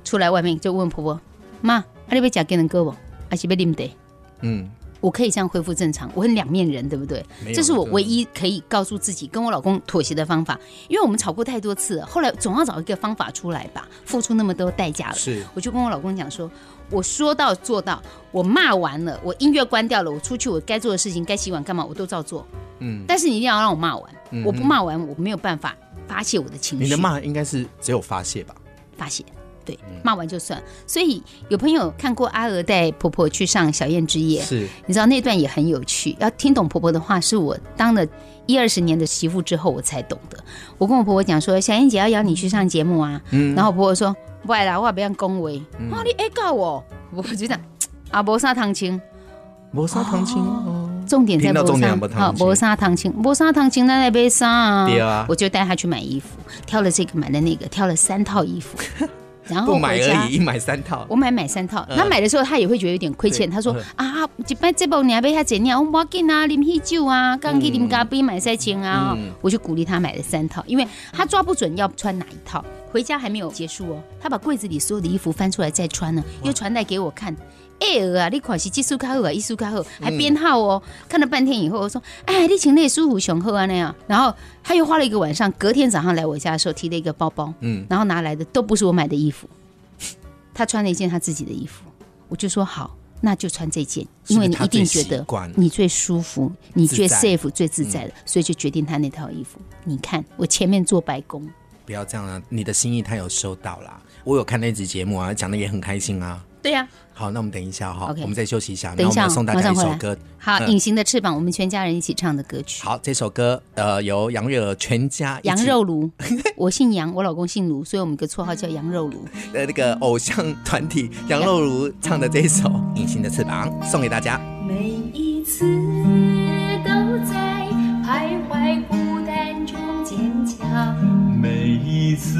出来外面就问婆婆：“妈，啊你要吃给人哥不？还是要啉茶？”嗯，我可以这样恢复正常，我很两面人，对不对这是我唯一可以告诉自己跟我老公妥协的方法，因为我们吵过太多次了，后来总要找一个方法出来吧，付出那么多代价了。是我就跟我老公讲说，我说到做到，我骂完了，我音乐关掉了，我出去我该做的事情，该洗碗干嘛我都照做。嗯，但是你一定要让我骂完，嗯我不骂完我没有办法发泄我的情绪。你的骂应该是只有发泄吧？发泄，对，骂完就算。所以有朋友看过阿娥带婆婆去上小燕之夜，是，你知道那段也很有趣。要听懂婆婆的话，是我当了一二十年的媳妇之后我才懂的。我跟我婆婆讲说，小燕姐要邀你去上节目啊，嗯然后婆婆说不爱啦，我不要恭维，啊你爱教我，我就讲 啊无啥糖青，磨砂糖青哦。重点在听到重无啥点没糖好青无啥糖青，无啥糖青，那来买啥啊？对啊。我就带他去买衣服，挑了这个买了那个，挑了三套衣服。然后不买而已，一买三套。我买买三套，他买的时候他也会觉得有点亏欠。对他说嗯啊，一摆这包你还被他怎样？我紧啊，啉喜酒啊，刚去啉咖啡买赛钱啊嗯，我就鼓励他买了三套，因为他抓不准要穿哪一套。回家还没有结束哦，他把柜子里所有的衣服翻出来再穿呢，又传带给我看。哎儿啊，你款是技术卡好啊，艺术卡好，还编号哦。看了半天以后，我说：“哎，你穿那舒服雄厚啊那样。”然后他又花了一个晚上，隔天早上来我家的时候提了一个包包，嗯然后拿来的都不是我买的衣服，他穿了一件他自己的衣服，我就说好，那就穿这件，因为你一定最觉得你最舒服，你最 safe 最自在的，所以就决定他那套衣服。你看我前面做白工，不要这样啊！你的心意他有收到啦，我有看那集节目啊，讲的也很开心啊。对呀、好，那我们等一下哈我们再休息一下，等一下我们送大家一首歌。好，嗯隐形的翅膀，我们全家人一起唱的歌曲。好，这首歌呃由杨月娥全家羊肉炉，我姓杨，我老公姓卢，所以我们一个绰号叫羊肉炉。呃那个偶像团体羊肉炉唱的这一首《隐形的翅膀》送给大家。每一次都在徘徊孤单中坚强。每一次，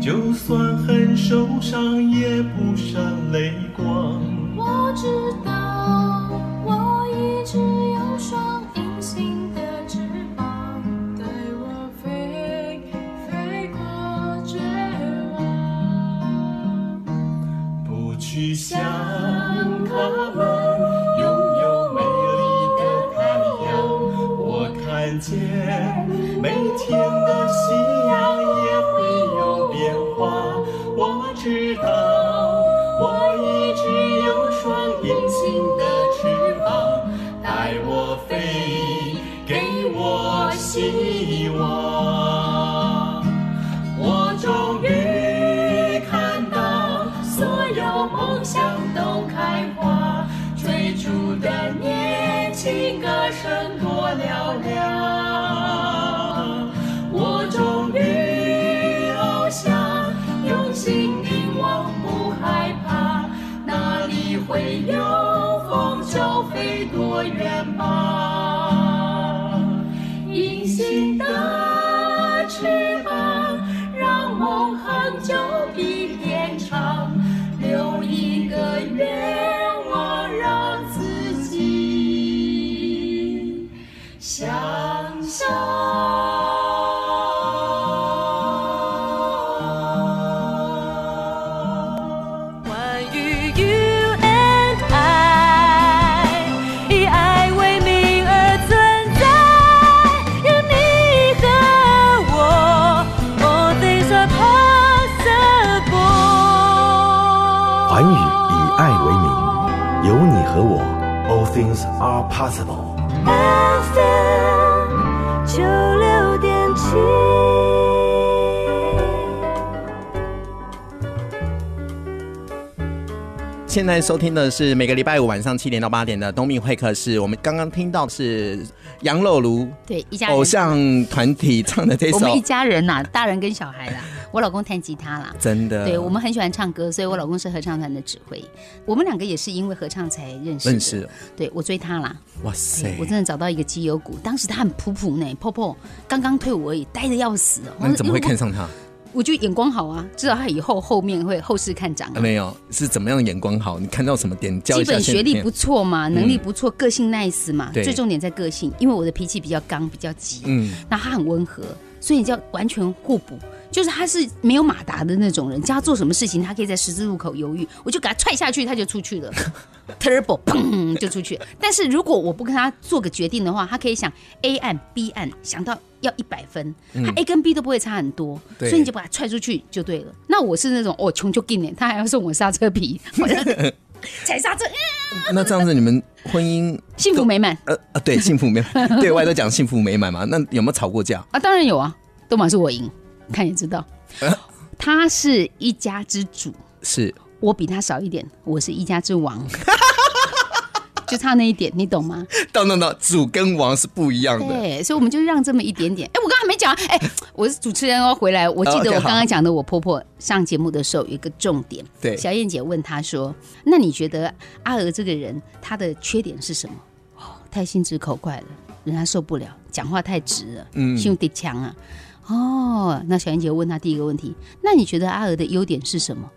就算很受伤，也不闪泪光。我知道，我一直有双隐形的翅膀，带我飞，飞过绝望。不去想他们拥有美丽的太阳，我看见每天的夕阳环宇以爱为名，有你和我，All things are possible。FM 九六点七。现在收听的是每个礼拜五晚上七点到八点的东明会客室。我们刚刚听到是羊肉炉对，一家人偶像团体唱的这首我，们一家人呐、大人跟小孩啦。我老公弹吉他啦。真的，对，我们很喜欢唱歌，所以我老公是合唱团的指挥。我们两个也是因为合唱才认识的。认识，对我追他啦。哇塞！我真的找到一个基友股，当时他很普普呢，泡泡刚刚退伍而已，呆的要死哦。那你怎么会看上？他？我就眼光好啊，知道他以后后面会后市看涨、没有，是怎么样的眼光好？你看到什么点？教基本学历不错嘛，能力嗯不错，个性 nice 嘛，对最重点在个性，因为我的脾气比较刚，比较急，嗯，那他很温和，所以你就要完全互补。就是他是没有马达的那种人，叫他做什么事情，他可以在十字路口犹豫，我就给他踹下去，他就出去了，turbo 砰就出去。但是如果我不跟他做个决定的话，他可以想 A 案 B 案，想到要一百分，他 A 跟 B 都不会差很多，嗯所以你就把他踹出去就对了。那我是那种哦穷就给你，他还要送我刹车皮，踩刹车，嗯那这样子你们婚姻幸福美满呃啊，对，幸福美满，对外都讲幸福美满嘛。那有没有吵过架？啊，当然有啊，都嘛是我赢，看也知道，他是一家之主。是我比他少一点，我是一家之王，就差那一点，你懂吗？懂懂懂，主跟王是不一样的。对，所以我们就让这么一点点。哎，我刚才没讲，哎，我是主持人哦，回来，我记得我刚刚讲的，我婆婆上节目的时候有一个重点，对小燕姐问她说：“那你觉得阿娥这个人她的缺点是什么？”哦，太心直口快了，人家受不了，讲话太直了，嗯胸敌强啊。哦，那小燕姐问他第一个问题，那你觉得阿娥的优点是什么？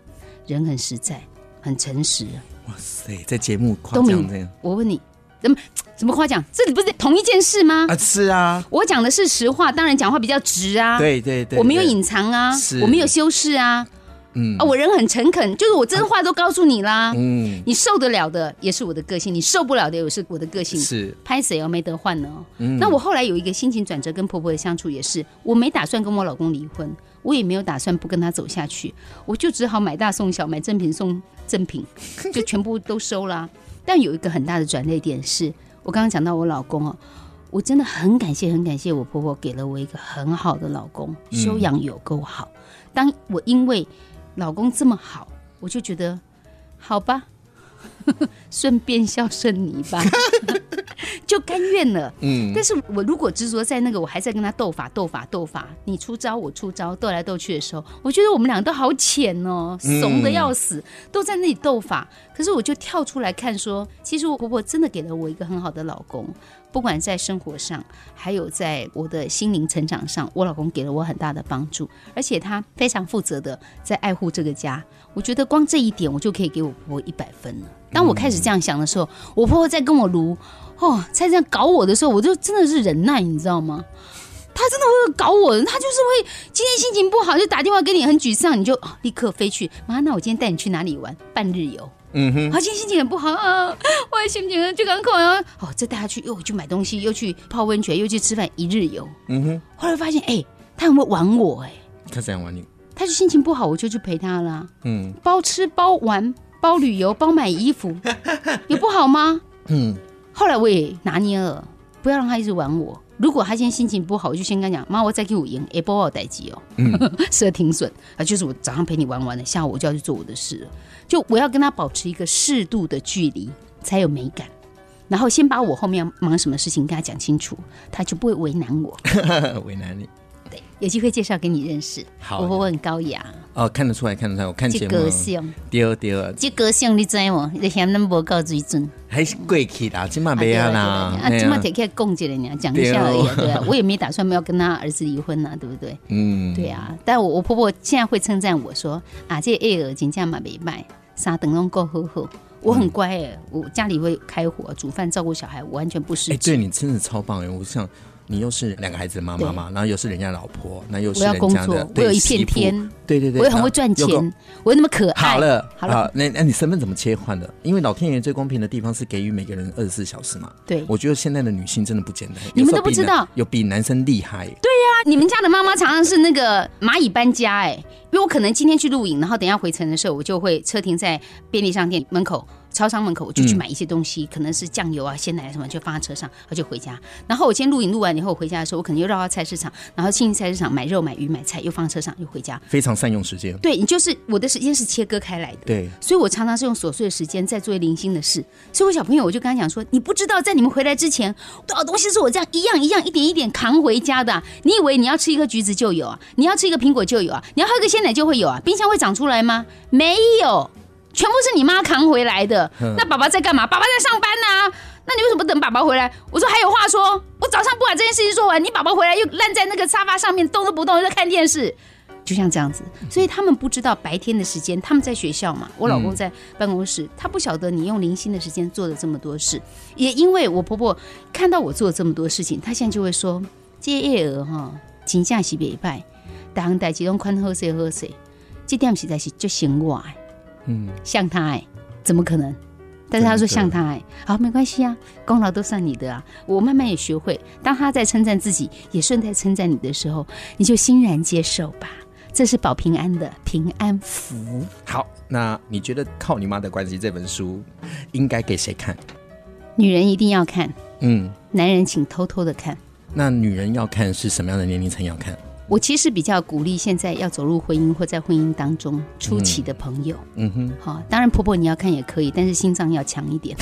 人很实在，很诚实。哇塞，在节目夸奖这样我问你，怎么怎么夸奖？这里不是同一件事吗？啊，是啊，我讲的是实话，当然讲话比较直啊。对对对，我没有对隐藏啊是，我没有修饰啊。嗯。啊，我人很诚恳，就是我真话都告诉你啦。嗯。你受得了的也是我的个性，你受不了的也是我的个性。是。拍谁哦，没得换呢、嗯。那我后来有一个心情转折，跟婆婆的相处也是，我没打算跟我老公离婚，我也没有打算不跟他走下去，我就只好买大送小，买赠品送赠品，就全部都收啦、但有一个很大的转捩点是，我刚刚讲到我老公哦，我真的很感谢，很感谢我婆婆给了我一个很好的老公，修养有够好。当我因为老公这么好，我就觉得好吧，顺便孝顺你吧，就甘愿了。嗯但是我如果执着在那个，我还在跟他斗法、斗法、斗法，你出招我出招，斗来斗去的时候，我觉得我们两个都好浅哦，怂的要死，都在那里斗法。可是我就跳出来看说，其实我婆婆真的给了我一个很好的老公，不管在生活上，还有在我的心灵成长上，我老公给了我很大的帮助，而且他非常负责的在爱护这个家。我觉得光这一点，我就可以给我婆婆一百分了。当我开始这样想的时候，我婆婆在跟我卢哦，在这样搞我的时候，我就真的是忍耐，你知道吗？他真的会搞我，他就是会今天心情不好就打电话给你，很沮丧，你就、立刻飞去。妈，那我今天带你去哪里玩？半日游。嗯哼，好，今天心情很不好啊，我也心情就刚口啊。哦，再带他去，又去买东西，又去泡温泉，又去吃饭，一日游。嗯哼，后来发现，哎、他有没有玩我、哎，他怎样玩你，他就心情不好，我就去陪他啦，嗯包吃包玩，包旅游，包买衣服，有不好吗？嗯，后来我也拿捏了，不要让他一直玩我。如果他今天心情不好，我就先跟他讲：“妈，我再给我赢，也不好待机哦。”嗯，设停损啊，就是我早上陪你玩完了，下午我就要去做我的事了。就我要跟他保持一个适度的距离，才有美感。然后先把我后面要忙什么事情跟他讲清楚，他就不会为难我。为难你对，有机会介绍给你认识。好我很高雅，哦，看得出来，看得出来，我看这节目个性，对对，这个性你知吗？你嫌那么无够水准。还是贵气啦，今晚没啊啦，啊，今晚提起来供起来呢，讲一下而已啊，对啊，我也没打算要跟他儿子离婚呐，对不对？嗯，对啊，但我我婆婆现在会称赞我说啊，这个二儿真正嘛没卖，三等拢够好好。我很乖哎，我家里会开火、煮饭、照顾小孩，我完全不失哎，职。对你真的超棒哎！我想你又是两个孩子的妈妈嘛，然后又是人家老婆，那又是人家的，我对有一片天，对对对，我也很会赚钱，我又那么可爱。好了，好了，那那你身份怎么切换的？因为老天爷最公平的地方是给予每个人二十四小时嘛。对我觉得现在的女性真的不简单，你们都不知道有比男生厉害。对呀，你们家的妈妈常常是那个蚂蚁搬家哎，因为我可能今天去露营，然后等下回程的时候，我就会车停在便利商店门口。超商门口，我就去买一些东西，可能是酱油啊、鲜奶什么，就放在车上，然后就回家。然后我今天录影录完以后，我回家的时候，我可能又绕到菜市场，然后进菜市场买肉、买鱼、买菜，又放车上，又回家。非常善用时间。对你就是我的时间是切割开来的，对，所以我常常是用琐碎的时间在做零星的事。所以我小朋友我就跟他讲说，你不知道在你们回来之前，多少东西是我这样一样一样一点一点扛回家的啊、你以为你要吃一颗橘子就有啊？你要吃一个苹果就有啊？你要喝个鲜奶就会有啊？冰箱会长出来吗？没有。全部是你妈扛回来的，那爸爸在干嘛？爸爸在上班呢、啊。那你为什么等爸爸回来？我说还有话说，我早上不把这件事情做完，你爸爸回来又烂在那个沙发上面动都不动，又在看电视，就像这样子。所以他们不知道白天的时间，他们在学校嘛，我老公在办公室，他不晓得你用零星的时间做了这么多事。也因为我婆婆看到我做了这么多事情，她现在就会说：“这叶儿哈，真正是袂歹，大行代志拢宽好势好势，这点实在是就生我。”嗯，像他哎，怎么可能？但是他说像他哎，好没关系啊，功劳都算你的啊。我慢慢也学会，当他在称赞自己，也顺带称赞你的时候，你就欣然接受吧。这是保平安的平安符。好，那你觉得《靠你妈的关系》这本书应该给谁看？女人一定要看，嗯，男人请偷偷的看。那女人要看是什么样的年龄层要看？我其实比较鼓励现在要走入婚姻或在婚姻当中初期的朋友。嗯哼，好，当然婆婆你要看也可以，但是心脏要强一点。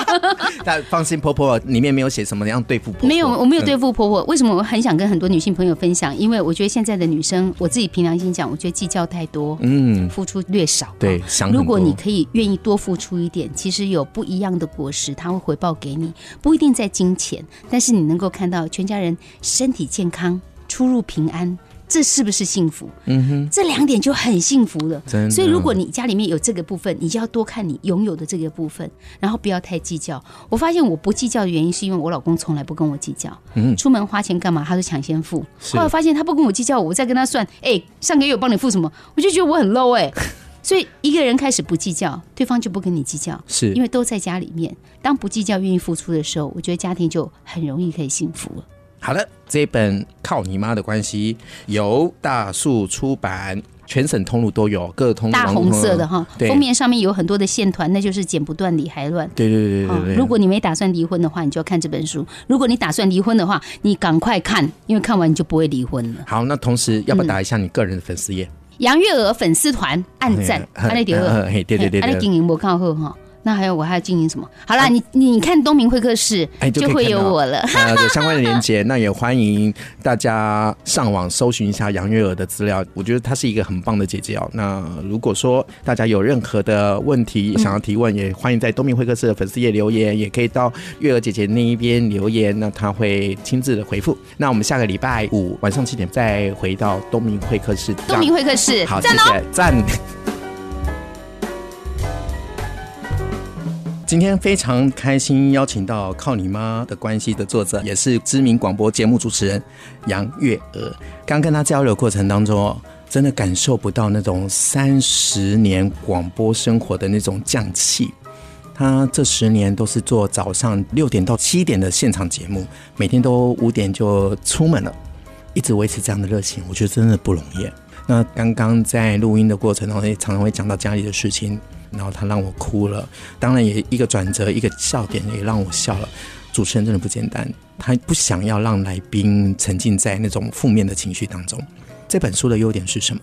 但放心，婆婆里面没有写什么样对付婆婆。没有，我没有对嗯付婆婆。为什么我很想跟很多女性朋友分享？因为我觉得现在的女生，我自己凭良心讲，我觉得计较太多，嗯，付出略少。对，想如果你可以愿意多付出一点，其实有不一样的果实，它会回报给你，不一定在金钱，但是你能够看到全家人身体健康。出入平安，这是不是幸福？嗯哼，这两点就很幸福了。所以如果你家里面有这个部分，你就要多看你拥有的这个部分，然后不要太计较。我发现我不计较的原因，是因为我老公从来不跟我计较。嗯出门花钱干嘛，他都抢先付。后来发现他不跟我计较，我再跟他算，哎，上个月我帮你付什么，我就觉得我很 low 哎、所以一个人开始不计较，对方就不跟你计较，是因为都在家里面。当不计较、愿意付出的时候，我觉得家庭就很容易可以幸福了。好的，这一本《靠你妈的关系》由大树出版，全省通路都有，各通大红色的哈，封面上面有很多的线团，那就是剪不断理还乱。对对对对。如果你没打算离婚的话，你就要看这本书；如果你打算离婚的话，你赶快看，因为看完你就不会离婚了。好，那同时要不要打一下你个人的粉丝页？杨月娥粉丝团暗赞，嘿安利第二嘿嘿对对对对安利经营我靠后哈。那还有我还要经营什么？好啦，你你看东明会客室哎，就会有我了。呃，有相关的连接，那也欢迎大家上网搜寻一下杨月娥的资料。我觉得她是一个很棒的姐姐哦。那如果说大家有任何的问题想要提问，也欢迎在东明会客室的粉丝页留言，也可以到月娥姐姐那一边留言，那她会亲自的回复。那我们下个礼拜五晚上七点再回到东明会客室。东明会客室，好，谢。谢赞。今天非常开心，邀请到《靠你妈的关系》的作者，也是知名广播节目主持人杨月娥。刚跟他交流过程当中，真的感受不到那种三十年广播生活的那种匠气。他这十年都是做早上六点到七点的现场节目，每天都五点就出门了，一直维持这样的热情，我觉得真的不容易。那刚刚在录音的过程中，也常常会讲到家里的事情。然后他让我哭了，当然也一个转折，一个笑点也让我笑了。主持人真的不简单，他不想要让来宾沉浸在那种负面的情绪当中。这本书的优点是什么？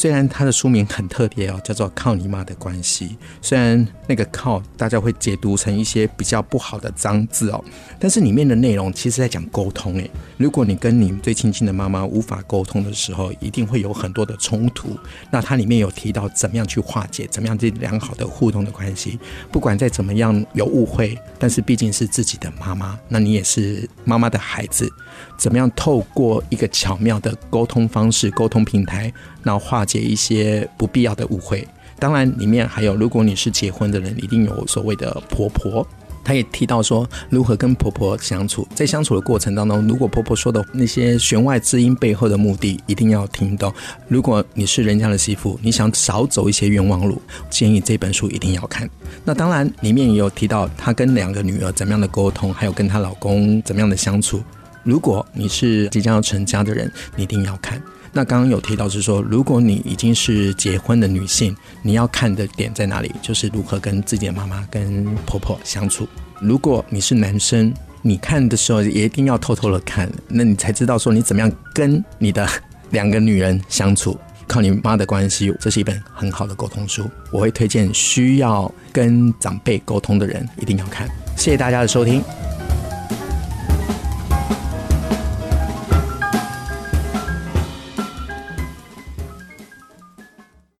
虽然它的书名很特别哦，叫做《靠你妈的关系》。虽然那个“靠”大家会解读成一些比较不好的脏字哦，但是里面的内容其实在讲沟通诶。如果你跟你最亲近的妈妈无法沟通的时候，一定会有很多的冲突。那它里面有提到怎么样去化解，怎么样去良好的互动的关系。不管再怎么样有误会，但是毕竟是自己的妈妈，那你也是妈妈的孩子。怎么样透过一个巧妙的沟通方式、沟通平台，然后化解一些不必要的误会。当然，里面还有，如果你是结婚的人，一定有所谓的婆婆。她也提到说，如何跟婆婆相处，在相处的过程当中，如果婆婆说的那些弦外之音背后的目的，一定要听懂。如果你是人家的媳妇，你想少走一些冤枉路，建议这本书一定要看。那当然，里面也有提到她跟两个女儿怎么样的沟通，还有跟她老公怎么样的相处。如果你是即将要成家的人，你一定要看。那刚刚有提到是说，如果你已经是结婚的女性，你要看的点在哪里？就是如何跟自己的妈妈、跟婆婆相处。如果你是男生，你看的时候也一定要偷偷的看，那你才知道说你怎么样跟你的 两个女人相处。靠你妈的关系，这是一本很好的沟通书，我会推荐需要跟长辈沟通的人一定要看。谢谢大家的收听。